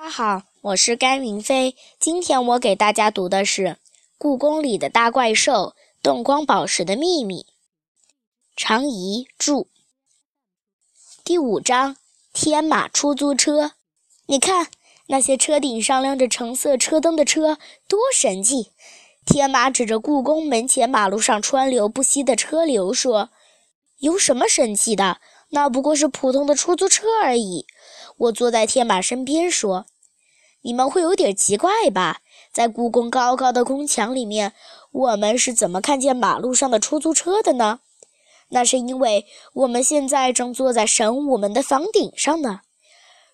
大家好，我是甘云飞。今天我给大家读的是《故宫里的大怪兽：动光宝石的秘密》，常怡著。第五章：天马出租车。你看，那些车顶上亮着橙色车灯的车，多神气！天马指着故宫门前马路上川流不息的车流说：“有什么神气的？那不过是普通的出租车而已。”我坐在天马身边说。你们会有点奇怪吧？在故宫高高的宫墙里面，我们是怎么看见马路上的出租车的呢？那是因为我们现在正坐在神武门的房顶上呢。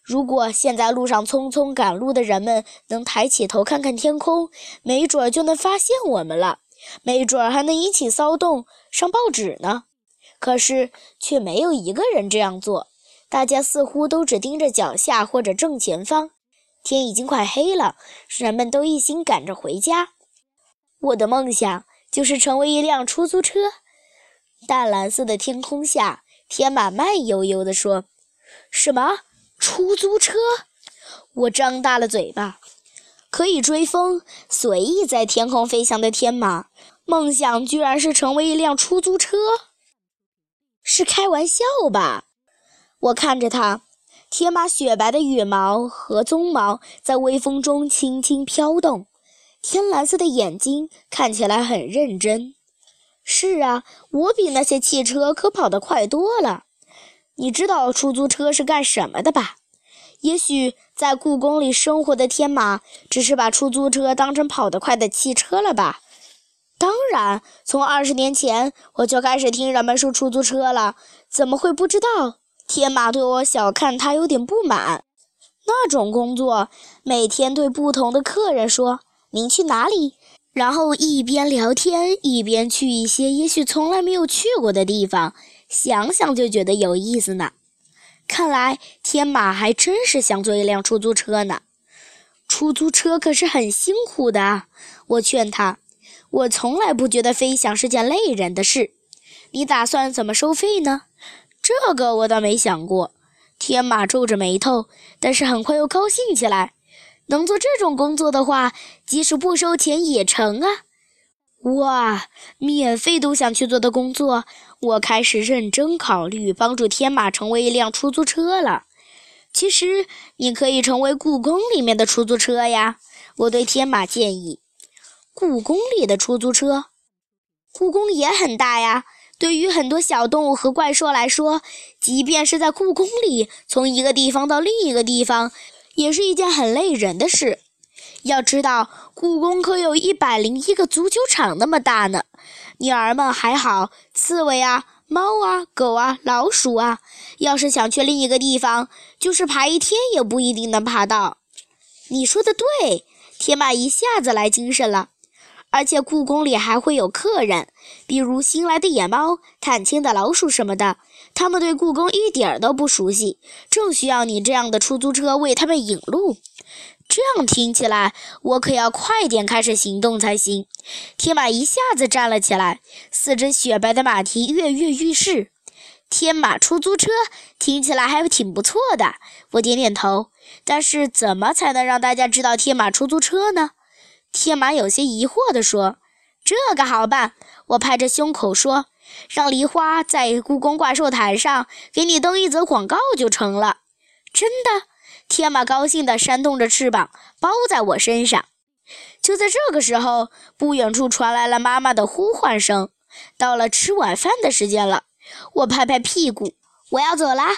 如果现在路上匆匆赶路的人们能抬起头看看天空，没准就能发现我们了，没准儿还能引起骚动，上报纸呢。可是却没有一个人这样做，大家似乎都只盯着脚下或者正前方。天已经快黑了，人们都一心赶着回家。我的梦想就是成为一辆出租车。淡蓝色的天空下，天马慢悠悠地说：“什么出租车？”我张大了嘴巴。可以追风，随意在天空飞翔的天马，梦想居然是成为一辆出租车？是开玩笑吧？我看着他。天马雪白的羽毛和鬃毛在微风中轻轻飘动，天蓝色的眼睛看起来很认真。是啊，我比那些汽车可跑得快多了。你知道出租车是干什么的吧？也许在故宫里生活的天马只是把出租车当成跑得快的汽车了吧？当然，从二十年前我就开始听人们说出租车了，怎么会不知道？天马对我小看他有点不满。那种工作，每天对不同的客人说“您去哪里”，然后一边聊天一边去一些也许从来没有去过的地方，想想就觉得有意思呢。看来天马还真是想做一辆出租车呢。出租车可是很辛苦的，我劝他。我从来不觉得飞翔是件累人的事。你打算怎么收费呢？这个我倒没想过。天马皱着眉头，但是很快又高兴起来。能做这种工作的话，即使不收钱也成啊！哇，免费都想去做的工作，我开始认真考虑帮助天马成为一辆出租车了。其实你可以成为故宫里面的出租车呀，我对天马建议。故宫里的出租车，故宫也很大呀。对于很多小动物和怪兽来说，即便是在故宫里，从一个地方到另一个地方，也是一件很累人的事。要知道，故宫可有一百零一个足球场那么大呢。鸟儿们还好，刺猬啊、猫啊、狗啊、老鼠啊，要是想去另一个地方，就是爬一天也不一定能爬到。你说的对，天马一下子来精神了。而且故宫里还会有客人，比如新来的野猫、探亲的老鼠什么的，他们对故宫一点儿都不熟悉，正需要你这样的出租车为他们引路。这样听起来，我可要快点开始行动才行。天马一下子站了起来，四只雪白的马蹄跃跃欲试。天马出租车听起来还挺不错的，我点点头。但是怎么才能让大家知道天马出租车呢？天马有些疑惑地说：“这个好办，我拍着胸口说，让梨花在故宫怪兽台上给你登一则广告就成了。”真的，天马高兴地扇动着翅膀，包在我身上。就在这个时候，不远处传来了妈妈的呼唤声：“到了吃晚饭的时间了。”我拍拍屁股：“我要走啦。”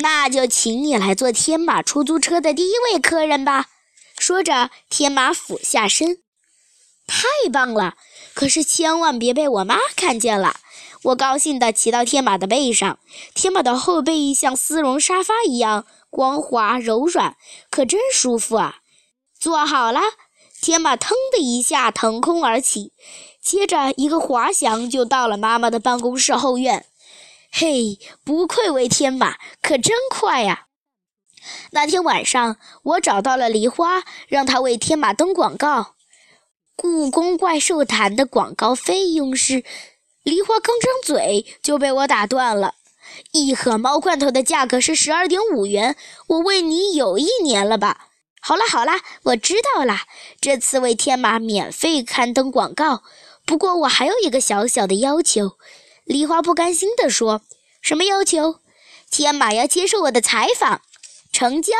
那就请你来做天马出租车的第一位客人吧。说着，天马俯下身，太棒了！可是千万别被我妈看见了。我高兴地骑到天马的背上，天马的后背像丝绒沙发一样光滑柔软，可真舒服啊！坐好了，天马腾的一下腾空而起，接着一个滑翔就到了妈妈的办公室后院。嘿，不愧为天马，可真快呀！那天晚上，我找到了梨花，让她为天马登广告。故宫怪兽坛的广告费用是……梨花刚张嘴就被我打断了。一盒猫罐头的价格是十二点五元，我喂你有一年了吧？好啦好啦，我知道啦，这次为天马免费刊登广告。不过我还有一个小小的要求。”梨花不甘心地说：“什么要求？天马要接受我的采访。”成交。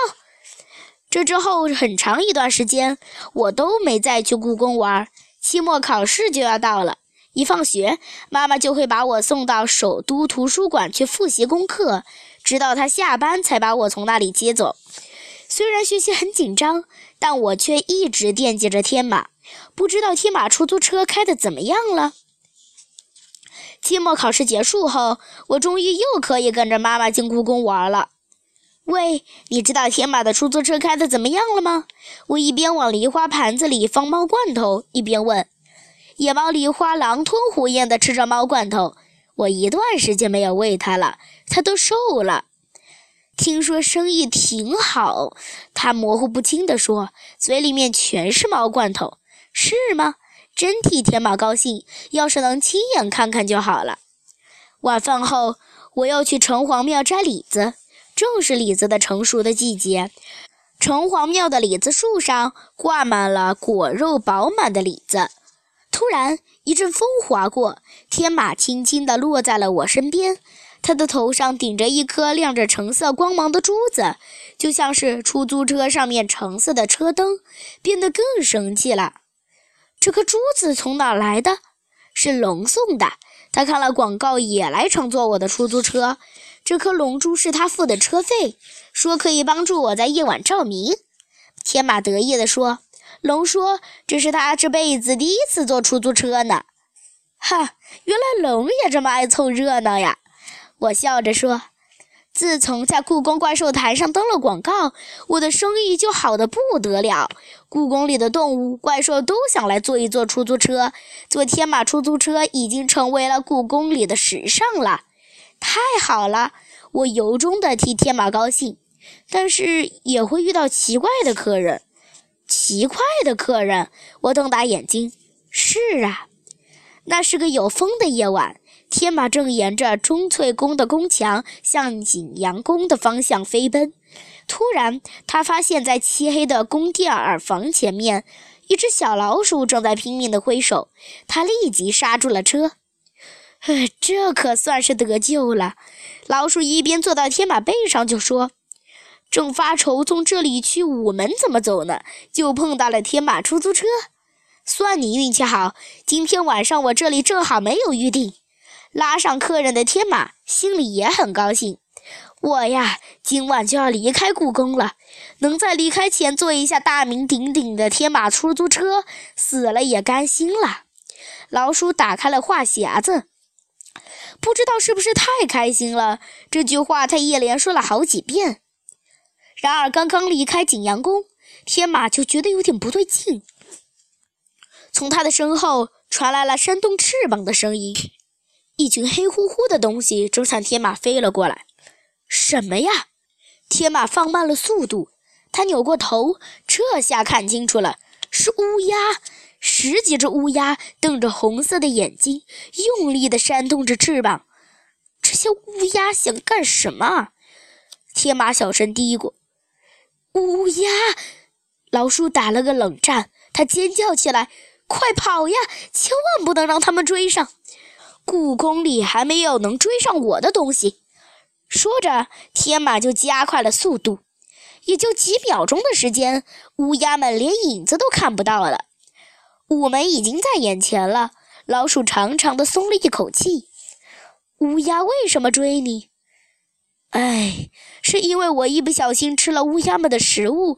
这之后很长一段时间，我都没再去故宫玩。期末考试就要到了，一放学，妈妈就会把我送到首都图书馆去复习功课，直到她下班才把我从那里接走。虽然学习很紧张，但我却一直惦记着天马。不知道天马出租车开的怎么样了？期末考试结束后，我终于又可以跟着妈妈进故宫玩了。喂，你知道天马的出租车开的怎么样了吗？我一边往梨花盘子里放猫罐头，一边问。野猫梨花狼吞虎咽地吃着猫罐头。我一段时间没有喂它了，它都瘦了。听说生意挺好，它模糊不清地说，嘴里面全是猫罐头。是吗？真替天马高兴。要是能亲眼看看就好了。晚饭后，我又去城隍庙摘李子。正是李子的成熟的季节，城隍庙的李子树上挂满了果肉饱满的李子。突然，一阵风划过，天马轻轻地落在了我身边。它的头上顶着一颗亮着橙色光芒的珠子，就像是出租车上面橙色的车灯，变得更生气了。这颗珠子从哪来的？是龙送的。他看了广告，也来乘坐我的出租车。这颗龙珠是他付的车费，说可以帮助我在夜晚照明。天马得意地说：“龙说这是他这辈子第一次坐出租车呢。”哈，原来龙也这么爱凑热闹呀！我笑着说：“自从在故宫怪兽台上登了广告，我的生意就好的不得了。故宫里的动物、怪兽都想来坐一坐出租车，坐天马出租车已经成为了故宫里的时尚了。”太好了，我由衷的替天马高兴，但是也会遇到奇怪的客人。奇怪的客人，我瞪大眼睛。是啊，那是个有风的夜晚，天马正沿着钟粹宫的宫墙向景阳宫的方向飞奔。突然，他发现，在漆黑的宫殿耳房前面，一只小老鼠正在拼命地挥手。他立即刹住了车。这可算是得救了。老鼠一边坐到天马背上，就说：“正发愁从这里去午门怎么走呢，就碰到了天马出租车。算你运气好，今天晚上我这里正好没有预定。”拉上客人的天马心里也很高兴。我呀，今晚就要离开故宫了，能在离开前坐一下大名鼎鼎的天马出租车，死了也甘心了。老鼠打开了话匣子。不知道是不是太开心了，这句话他一连说了好几遍。然而刚刚离开景阳宫，天马就觉得有点不对劲。从他的身后传来了扇动翅膀的声音，一群黑乎乎的东西正向天马飞了过来。什么呀？天马放慢了速度，他扭过头，这下看清楚了，是乌鸦。十几只乌鸦瞪着红色的眼睛，用力地扇动着翅膀。这些乌鸦想干什么？天马小声嘀咕：“乌鸦！”老鼠打了个冷战，他尖叫起来：“快跑呀！千万不能让他们追上！故宫里还没有能追上我的东西。”说着，天马就加快了速度。也就几秒钟的时间，乌鸦们连影子都看不到了。午门已经在眼前了，老鼠长长的松了一口气。乌鸦为什么追你？哎，是因为我一不小心吃了乌鸦们的食物。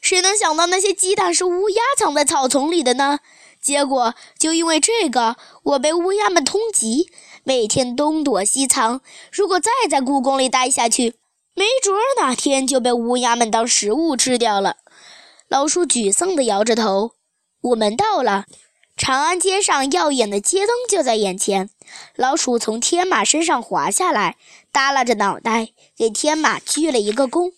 谁能想到那些鸡蛋是乌鸦藏在草丛里的呢？结果就因为这个，我被乌鸦们通缉，每天东躲西藏。如果再在故宫里待下去，没准儿哪天就被乌鸦们当食物吃掉了。老鼠沮丧地摇着头。我们到了，长安街上耀眼的街灯就在眼前。老鼠从天马身上滑下来，耷拉着脑袋给天马鞠了一个躬。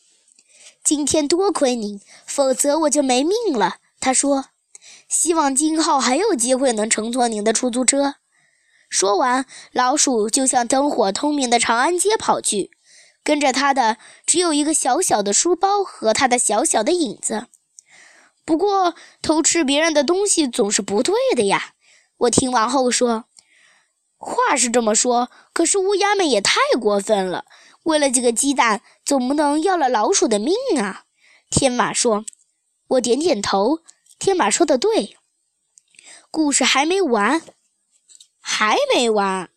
今天多亏您，否则我就没命了。他说：“希望今后还有机会能乘坐您的出租车。”说完，老鼠就向灯火通明的长安街跑去。跟着他的只有一个小小的书包和他的小小的影子。不过，偷吃别人的东西总是不对的呀。我听完后说：“话是这么说，可是乌鸦们也太过分了。为了几个鸡蛋，总不能要了老鼠的命啊。”天马说：“我点点头。”天马说的对。故事还没完，还没完。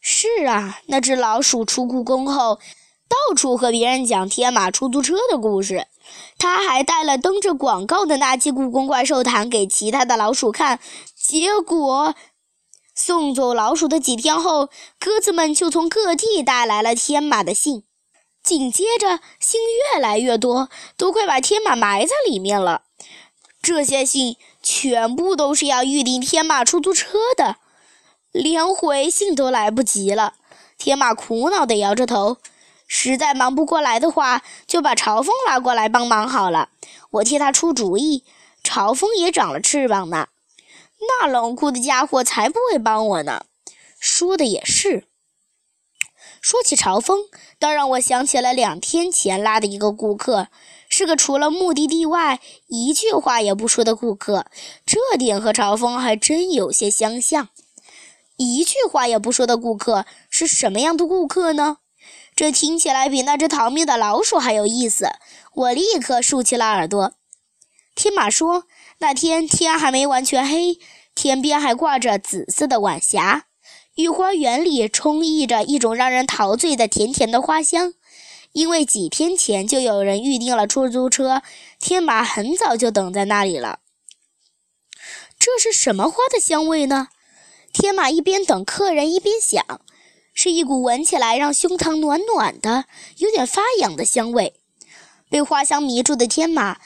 是啊，那只老鼠出故宫后，到处和别人讲天马出租车的故事。他还带了登着广告的那期故宫怪兽谈给其他的老鼠看。结果，送走老鼠的几天后，鸽子们就从各地带来了天马的信。紧接着，信越来越多，都快把天马埋在里面了。这些信全部都是要预订天马出租车的。连回信都来不及了，天马苦恼地摇着头。实在忙不过来的话，就把朝风拉过来帮忙好了。我替他出主意，朝风也长了翅膀呢。那冷酷的家伙才不会帮我呢。说的也是。说起朝风，倒让我想起了两天前拉的一个顾客，是个除了目的地外一句话也不说的顾客。这点和朝风还真有些相像。一句话也不说的顾客是什么样的顾客呢？这听起来比那只逃命的老鼠还有意思。我立刻竖起了耳朵。天马说：“那天天还没完全黑，天边还挂着紫色的晚霞，御花园里充溢着一种让人陶醉的甜甜的花香。因为几天前就有人预定了出租车，天马很早就等在那里了。这是什么花的香味呢？”天马一边等客人，一边想，是一股闻起来让胸膛暖暖的、有点发痒的香味。被花香迷住的天马，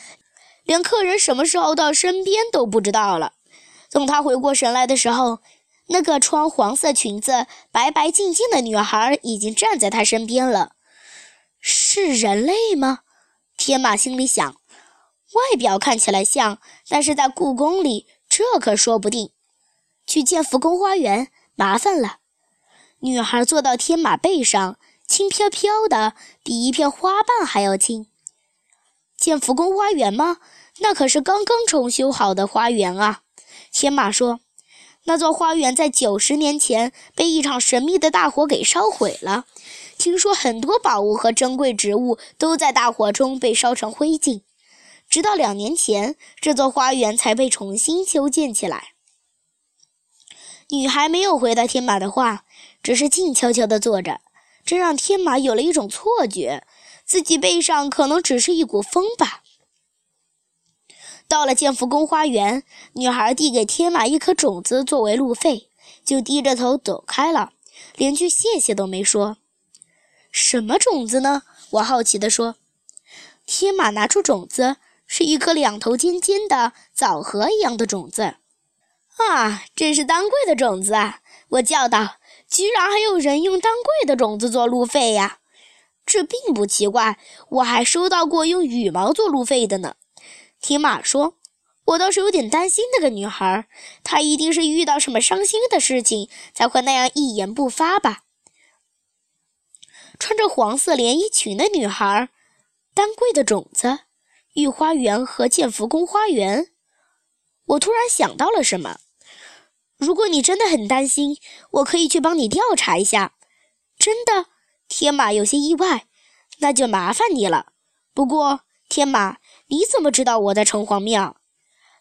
连客人什么时候到身边都不知道了。等他回过神来的时候，那个穿黄色裙子、白白净净的女孩已经站在他身边了。是人类吗？天马心里想。外表看起来像，但是在故宫里，这可说不定。去建福宫花园，麻烦了。女孩坐到天马背上，轻飘飘的，比一片花瓣还要轻。建福宫花园吗？那可是刚刚重修好的花园啊！天马说：“那座花园在九十年前被一场神秘的大火给烧毁了。听说很多宝物和珍贵植物都在大火中被烧成灰烬。直到两年前，这座花园才被重新修建起来。”女孩没有回答天马的话，只是静悄悄地坐着，这让天马有了一种错觉，自己背上可能只是一股风吧。到了建福宫花园，女孩递给天马一颗种子作为路费，就低着头走开了，连句谢谢都没说。什么种子呢？我好奇地说。天马拿出种子，是一颗两头尖尖的枣核一样的种子。啊，真是当归的种子啊！我叫道：“居然还有人用当归的种子做路费呀！”这并不奇怪，我还收到过用羽毛做路费的呢。天马说：“我倒是有点担心那个女孩，她一定是遇到什么伤心的事情，才会那样一言不发吧？”穿着黄色连衣裙的女孩，丹桂的种子，御花园和建福宫花园。我突然想到了什么。如果你真的很担心，我可以去帮你调查一下。真的，天马有些意外，那就麻烦你了。不过，天马，你怎么知道我在城隍庙？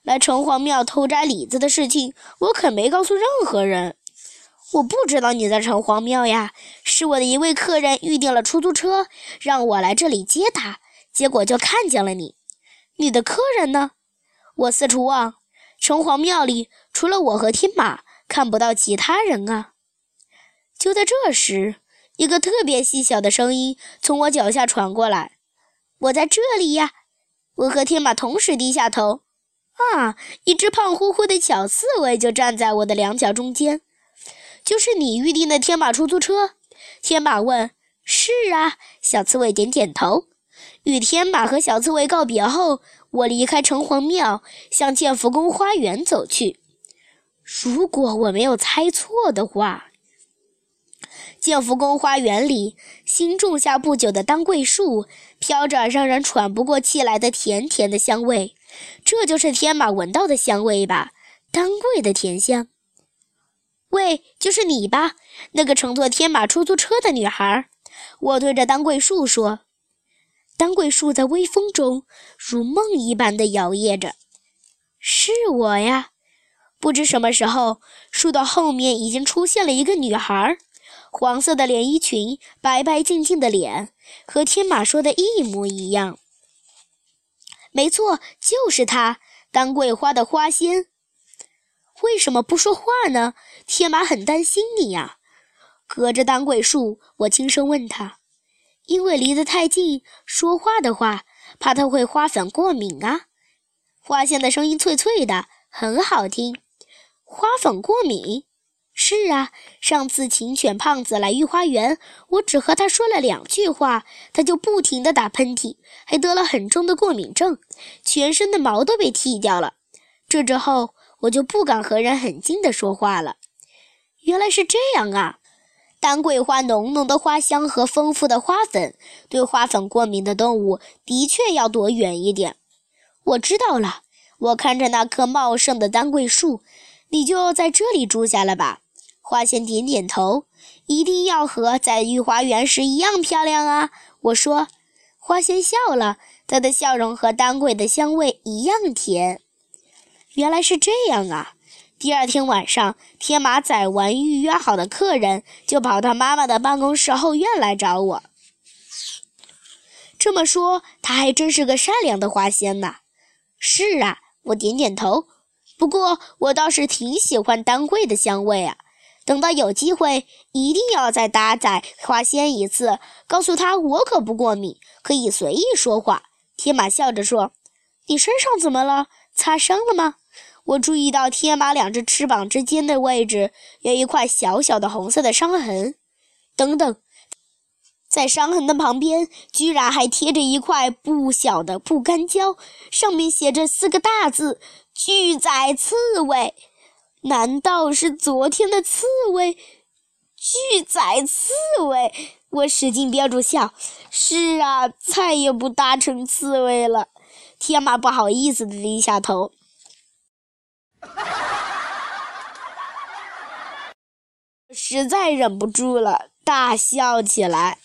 来城隍庙偷摘李子的事情，我可没告诉任何人。我不知道你在城隍庙呀，是我的一位客人预定了出租车，让我来这里接他，结果就看见了你。你的客人呢？我四处望。城隍庙里除了我和天马，看不到其他人啊！就在这时，一个特别细小的声音从我脚下传过来：“我在这里呀！”我和天马同时低下头。啊！一只胖乎乎的小刺猬就站在我的两脚中间。就是你预定的天马出租车？天马问。是啊，小刺猬点点头。与天马和小刺猬告别后。我离开城隍庙，向建福宫花园走去。如果我没有猜错的话，建福宫花园里新种下不久的当桂树，飘着让人喘不过气来的甜甜的香味。这就是天马闻到的香味吧？当桂的甜香。喂，就是你吧？那个乘坐天马出租车的女孩。我对着当桂树说。当桂树在微风中如梦一般的摇曳着。是我呀。不知什么时候，树的后面已经出现了一个女孩，黄色的连衣裙，白白净净的脸，和天马说的一模一样。没错，就是她，当桂花的花仙。为什么不说话呢？天马很担心你呀。隔着当桂树，我轻声问他：“因为离得太近，说话的话，怕他会花粉过敏啊。”花仙的声音脆脆的，很好听。花粉过敏？是啊，上次请犬胖子来御花园，我只和他说了两句话，他就不停地打喷嚏，还得了很重的过敏症，全身的毛都被剃掉了。这之后，我就不敢和人很近的说话了。原来是这样啊！丹桂花浓浓的花香和丰富的花粉，对花粉过敏的动物的确要躲远一点。我知道了，我看着那棵茂盛的丹桂树。你就在这里住下了吧？花仙点点头，一定要和在御花园时一样漂亮啊！我说。花仙笑了，她的笑容和丹桂的香味一样甜。原来是这样啊！第二天晚上，天马载完预约好的客人，就跑到妈妈的办公室后院来找我。这么说，他还真是个善良的花仙呐。是啊，我点点头。不过我倒是挺喜欢当归的香味啊！等到有机会，一定要再搭载花仙一次，告诉他我可不过敏，可以随意说话。天马笑着说：“你身上怎么了？擦伤了吗？”我注意到天马两只翅膀之间的位置有一块小小的红色的伤痕。等等，在伤痕的旁边居然还贴着一块不小的不干胶，上面写着四个大字。巨仔刺猬，难道是昨天的刺猬？巨仔刺猬，我使劲憋住笑。是啊，再也不搭乘刺猬了。天马不好意思的低下头，实在忍不住了，大笑起来。